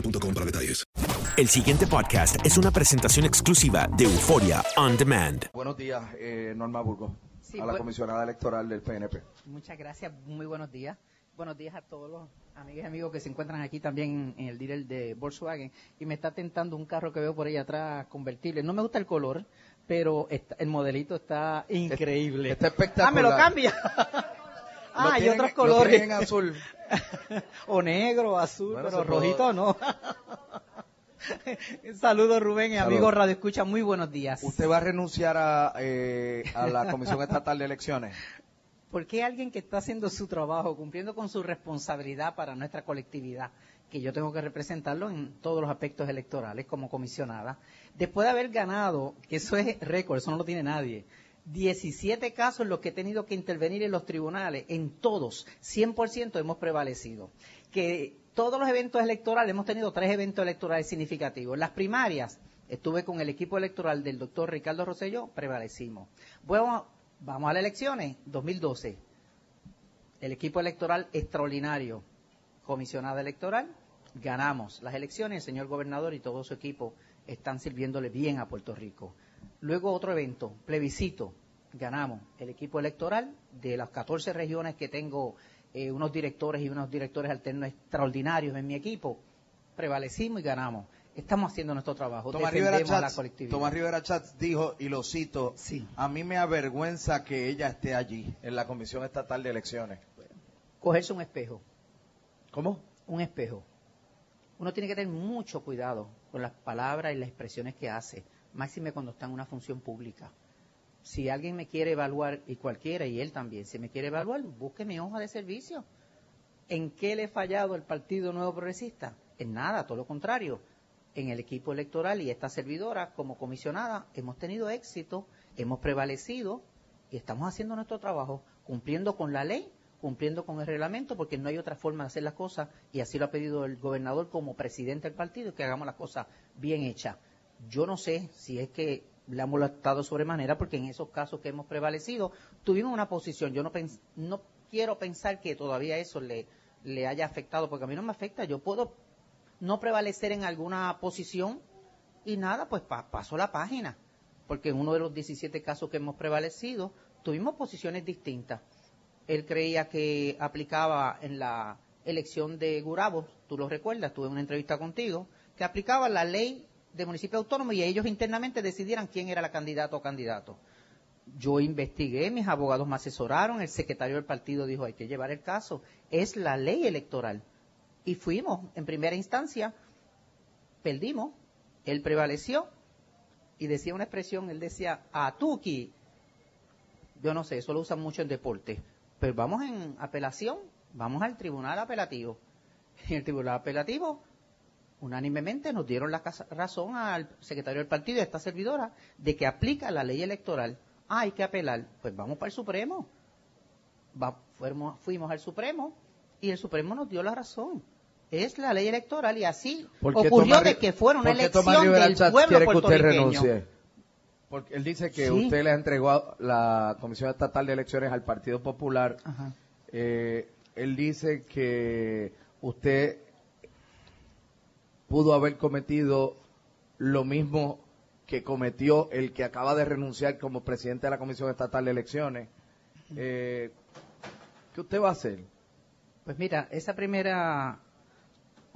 boostmobile.com para detalles. El siguiente podcast es una presentación exclusiva de Euforia On Demand. Buenos días, eh, Norma Burgos, Sí, a la comisionada electoral del PNP. Muchas gracias, muy buenos días. Buenos días a todos los amigas y amigos que se encuentran aquí también en el dealer de Volkswagen. Y me está tentando un carro que veo por ahí atrás convertible. No me gusta el color, pero está- el modelito está increíble. Está espectacular. Ah, me lo cambia. ah, hay tienen- otros lo colores. tienen en azul. o negro, o azul, Bueno, pero puede- rojito no. Saludos Rubén y amigos Radio Escucha, muy buenos días. ¿Usted va a renunciar a, eh, a la Comisión Estatal de Elecciones? ¿Por qué alguien que está haciendo su trabajo, cumpliendo con su responsabilidad para nuestra colectividad, que yo tengo que representarlo en todos los aspectos electorales como comisionada, después de haber ganado, que eso es récord, eso no lo tiene nadie, 17 casos en los que he tenido que intervenir en los tribunales, en todos, 100% hemos prevalecido. Que todos los eventos electorales, hemos tenido tres eventos electorales significativos. Las primarias, estuve con el equipo electoral del doctor Ricardo Rosselló, prevalecimos. Bueno, vamos a las elecciones, 2012. El equipo electoral extraordinario, comisionada electoral, ganamos las elecciones, el señor gobernador y todo su equipo están sirviéndole bien a Puerto Rico. Luego otro evento, plebiscito, ganamos el equipo electoral de las 14 regiones que tengo, eh, unos directores y unos directores alternos extraordinarios en mi equipo, prevalecimos y ganamos. Estamos haciendo nuestro trabajo, Tomás Rivera, Chats. Tomás Rivera Chats dijo, y lo cito, a mí me avergüenza que ella esté allí, en la Comisión Estatal de Elecciones. cogerse un espejo. ¿Cómo? Un espejo. Uno tiene que tener mucho cuidado con las palabras y las expresiones que hace, máxime cuando está en una función pública. Si alguien me quiere evaluar, y cualquiera, y él también, si me quiere evaluar, busque mi hoja de servicio. ¿En qué le he fallado el Partido Nuevo Progresista? En nada, todo lo contrario. En el equipo electoral y esta servidora, como comisionada, hemos tenido éxito, hemos prevalecido y estamos haciendo nuestro trabajo, cumpliendo con la ley, cumpliendo con el reglamento, porque no hay otra forma de hacer las cosas, y así lo ha pedido el gobernador como presidente del partido, que hagamos las cosas bien hechas. Yo no sé si es que le ha molestado sobremanera, porque en esos casos que hemos prevalecido, tuvimos una posición. Yo no, no quiero pensar que todavía eso le, le haya afectado, porque a mí no me afecta. Yo puedo no prevalecer en alguna posición y nada, pues pa- paso la página. Porque en uno de los 17 casos que hemos prevalecido, tuvimos posiciones distintas. Él creía que aplicaba en la elección de Gurabo, tú lo recuerdas, tuve una entrevista contigo, que aplicaba la ley de municipio autónomo y ellos internamente decidieran quién era la candidata o candidato. Yo investigué, mis abogados me asesoraron, el secretario del partido dijo hay que llevar el caso. Es la ley electoral. Y fuimos, en primera instancia, perdimos, él prevaleció y decía una expresión, él decía, a Tuki, yo no sé, eso lo usan mucho en deporte, pero vamos en apelación, vamos al tribunal apelativo. En el tribunal apelativo, unánimemente nos dieron la razón al secretario del partido y a esta servidora de que aplica la ley electoral. Ah, hay que apelar. Pues vamos para el Supremo. Va- fuimos, fuimos al Supremo y el Supremo nos dio la razón. Es la ley electoral y así ¿Por qué ocurrió de que fuera una elección Rivera del pueblo quiere que usted puertorriqueño. renuncie? Porque él dice que Sí. usted le entregó la Comisión Estatal de Elecciones al Partido Popular. Ajá. Eh, él dice que usted pudo haber cometido lo mismo que cometió el que acaba de renunciar como presidente de la Comisión Estatal de Elecciones. Eh, ¿Qué usted va a hacer? Pues mira, esa primera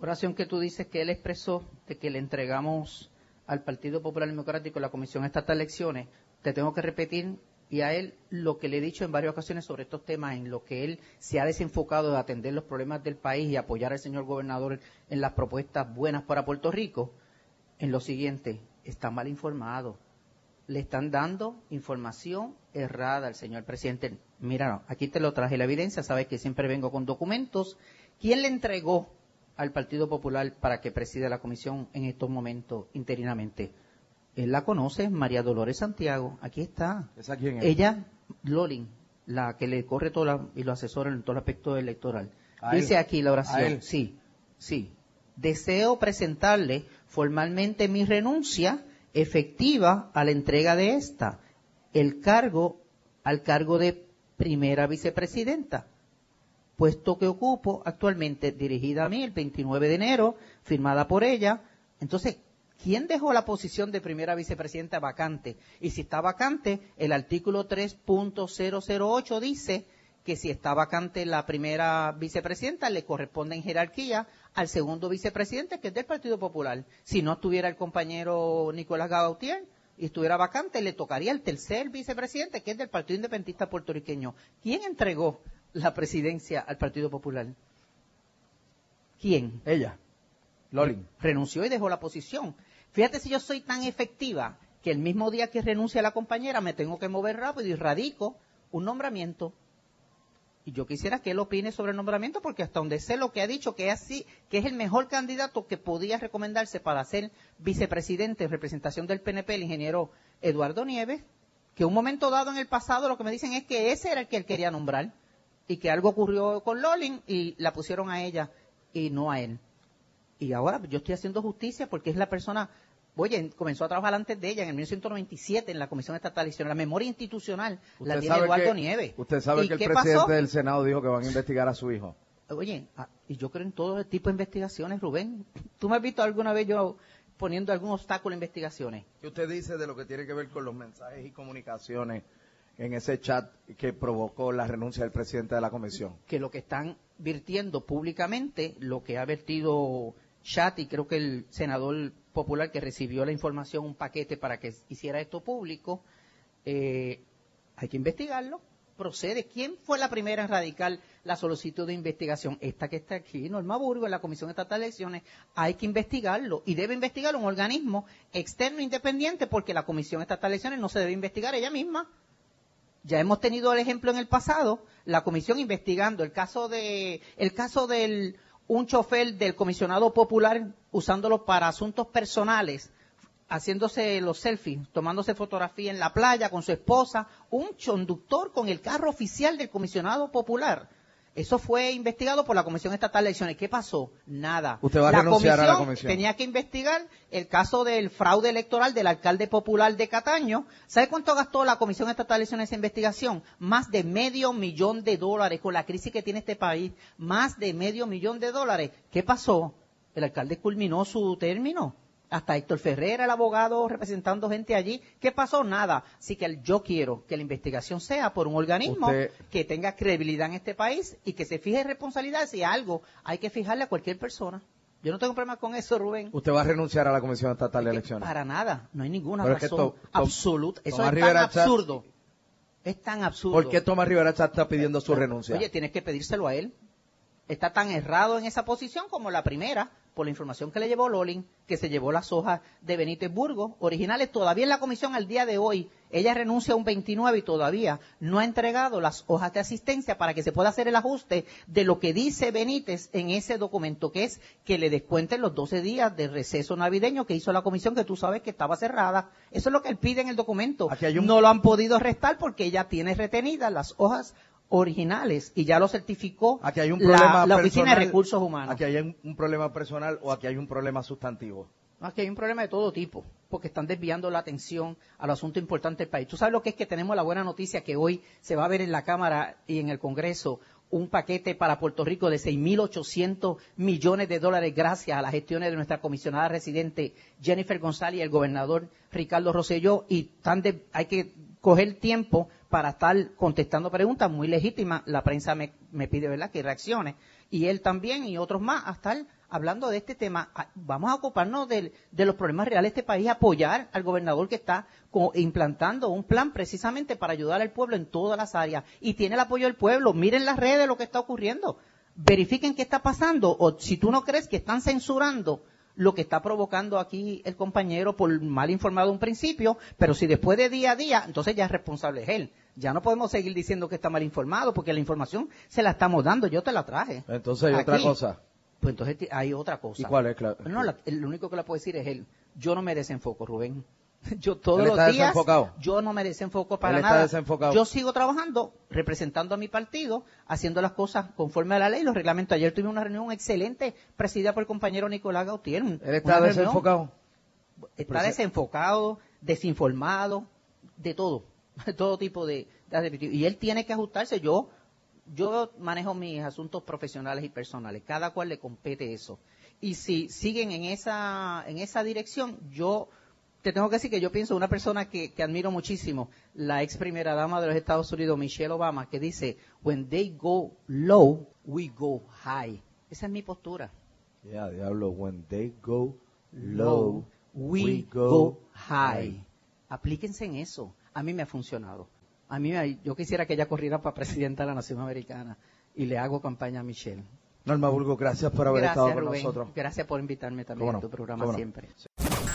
oración que tú dices que él expresó de que le entregamos al Partido Popular Democrático la Comisión Estatal de Elecciones, te tengo que repetir y a él lo que le he dicho en varias ocasiones sobre estos temas, en lo que él se ha desenfocado de atender los problemas del país y apoyar al señor gobernador en las propuestas buenas para Puerto Rico, en lo siguiente, está mal informado. Le están dando información errada al señor presidente. Mira, aquí te lo traje la evidencia, sabes que siempre vengo con documentos. ¿Quién le entregó al Partido Popular para que presida la comisión en estos momentos interinamente? Él la conoce, María Dolores Santiago, aquí está. ¿Esa quién es? Ella, Lolin, la que le corre todo la- y lo asesora en todo el aspecto electoral. ¿A Dice aquí la ¿A oración, sí, sí. Deseo presentarle formalmente mi renuncia efectiva a la entrega de esta, el cargo al cargo de primera vicepresidenta, puesto que ocupo actualmente dirigida a mí el 29 de enero, firmada por ella. Entonces, ¿quién dejó la posición de primera vicepresidenta vacante? Y si está vacante, el artículo 3.008 dice que si está vacante la primera vicepresidenta, le corresponde en jerarquía al segundo vicepresidente, que es del Partido Popular. Si no estuviera el compañero Nicolás Gautier y estuviera vacante, le tocaría el tercer vicepresidente, que es del Partido Independentista Puertorriqueño. ¿Quién entregó la presidencia al Partido Popular? ¿Quién? Ella, Lolin. renunció y dejó la posición. Fíjate si yo soy tan efectiva que el mismo día que renuncia la compañera me tengo que mover rápido y radico un nombramiento. Y yo quisiera que él opine sobre el nombramiento porque hasta donde sé lo que ha dicho que es así, que es el mejor candidato que podía recomendarse para ser vicepresidente en representación del PNP, el ingeniero Eduardo Nieves, que un momento dado en el pasado lo que me dicen es que ese era el que él quería nombrar y que algo ocurrió con Lolin y la pusieron a ella y no a él. Y ahora yo estoy haciendo justicia porque es la persona, oye, comenzó a trabajar antes de ella en el 1997 en la Comisión Estatal de Elecciones. La memoria institucional la tiene sabe Eduardo que- Nieves. Usted sabe ¿Y que el presidente pasó? del Senado dijo que van a investigar a su hijo. Oye, ah, y yo creo en todo tipo de investigaciones, Rubén. ¿Tú me has visto alguna vez yo poniendo algún obstáculo en investigaciones? ¿Qué usted dice de lo que tiene que ver con los mensajes y comunicaciones en ese chat que provocó la renuncia del presidente de la comisión? que lo que están virtiendo públicamente, lo que ha vertido Chat y creo que el senador popular que recibió la información, un paquete para que hiciera esto público, eh, hay que investigarlo. Procede. ¿Quién fue la primera en radicar la solicitud de investigación? Esta que está aquí, Norma Burgo, en la Comisión Estatal de Elecciones. Hay que investigarlo y debe investigarlo un organismo externo independiente porque la Comisión Estatal de Elecciones no se debe investigar ella misma. Ya hemos tenido el ejemplo en el pasado, la comisión investigando el caso de el caso del un chofer del comisionado popular usándolo para asuntos personales, haciéndose los selfies, tomándose fotografía en la playa con su esposa, un conductor con el carro oficial del comisionado popular. Eso fue investigado por la Comisión Estatal de Elecciones. ¿Qué pasó? Nada. Usted va a la renunciar a la comisión. tenía que investigar el caso del fraude electoral del alcalde popular de Cataño. ¿Sabe cuánto gastó la Comisión Estatal de Elecciones en esa investigación? Más de medio millón de dólares con la crisis que tiene este país. Más de medio millón de dólares. ¿Qué pasó? El alcalde culminó su término. Hasta Héctor Ferrer, el abogado, representando gente allí. ¿Qué pasó? Nada. Así que el- yo quiero que la investigación sea por un organismo Usted- que tenga credibilidad en este país y que se fije responsabilidad si algo hay que fijarle a cualquier persona. Yo no tengo problema con eso, Rubén. Usted va a renunciar a la Comisión Estatal de Elecciones. Para nada, no hay ninguna Pero es que razón to- to- absoluta. Eso Tomás es tan absurdo. Es tan absurdo. ¿Por qué Tomás Rivera está pidiendo su renuncia? Oye, tienes que pedírselo a él. está tan errado en esa posición como la primera, por la información que le llevó Lolin, que se llevó las hojas de Benítez Burgos, originales todavía en la comisión al día de hoy. Ella renuncia a un 29 y todavía no ha entregado las hojas de asistencia para que se pueda hacer el ajuste de lo que dice Benítez en ese documento, que es que le descuenten los 12 días de receso navideño que hizo la comisión, que tú sabes que estaba cerrada. Eso es lo que él pide en el documento. No lo han podido restar porque ella tiene retenidas las hojas originales y ya lo certificó Aquí hay un la- la, Oficina de personal, Recursos Humanos. Aquí hay un, un problema personal o aquí hay un problema sustantivo. No, Aquí hay un problema de todo tipo, porque están desviando la atención al asunto importante del país. Tú sabes lo que es que tenemos la buena noticia que hoy se va a ver en la Cámara y en el Congreso un paquete para Puerto Rico de 6.800 millones de dólares gracias a las gestiones de nuestra comisionada residente Jennifer González y el gobernador Ricardo Rosselló y tan de- hay que coger tiempo para estar contestando preguntas muy legítimas. La prensa me, pide, ¿verdad?, que reaccione. Y él también y otros más a estar hablando de este tema. Ah, Vamos a ocuparnos de los problemas reales de este país, apoyar al gobernador que está implantando un plan precisamente para ayudar al pueblo en todas las áreas. Y tiene el apoyo del pueblo. Miren las redes lo que está ocurriendo. Verifiquen qué está pasando. O si tú no crees que están censurando lo que está provocando aquí el compañero por mal informado un principio, pero si después de día a día, entonces ya es responsable es él. Ya no podemos seguir diciendo que está mal informado porque la información se la estamos dando, yo te la traje. Entonces hay otra cosa. Pues entonces hay otra cosa. ¿Y cuál es? Cla- No, la- el único que la puedo decir es él. Yo no me desenfoco, Rubén. Yo todos Él los está días, desenfocado. yo no me desenfoco para Él está nada. desenfocado. Yo sigo trabajando, representando a mi partido, haciendo las cosas conforme a la ley, los reglamentos. Ayer tuve una reunión excelente, presidida por el compañero Nicolás Gautier. Él está una reunión- desenfocado. Está desenfocado, desinformado, de todo, de todo tipo de, de. Y él tiene que ajustarse. Yo, yo manejo mis asuntos profesionales y personales. Cada cual le compete eso. Y si siguen en esa, en esa dirección, yo te tengo que decir que yo pienso una persona que, que admiro muchísimo, la ex primera dama de los Estados Unidos, Michelle Obama, que dice, when they go low, we go high. Esa es mi postura. Ya, diablo, when they go low, we, go, high. Aplíquense en eso. A mí me ha funcionado. A mí, me- yo quisiera que ella corriera para presidenta de la Nación Americana y le hago campaña a Michelle. Norma Burgo, gracias por haber Gracias, estado con Rubén. nosotros. Gracias por invitarme también no, a tu programa no. siempre.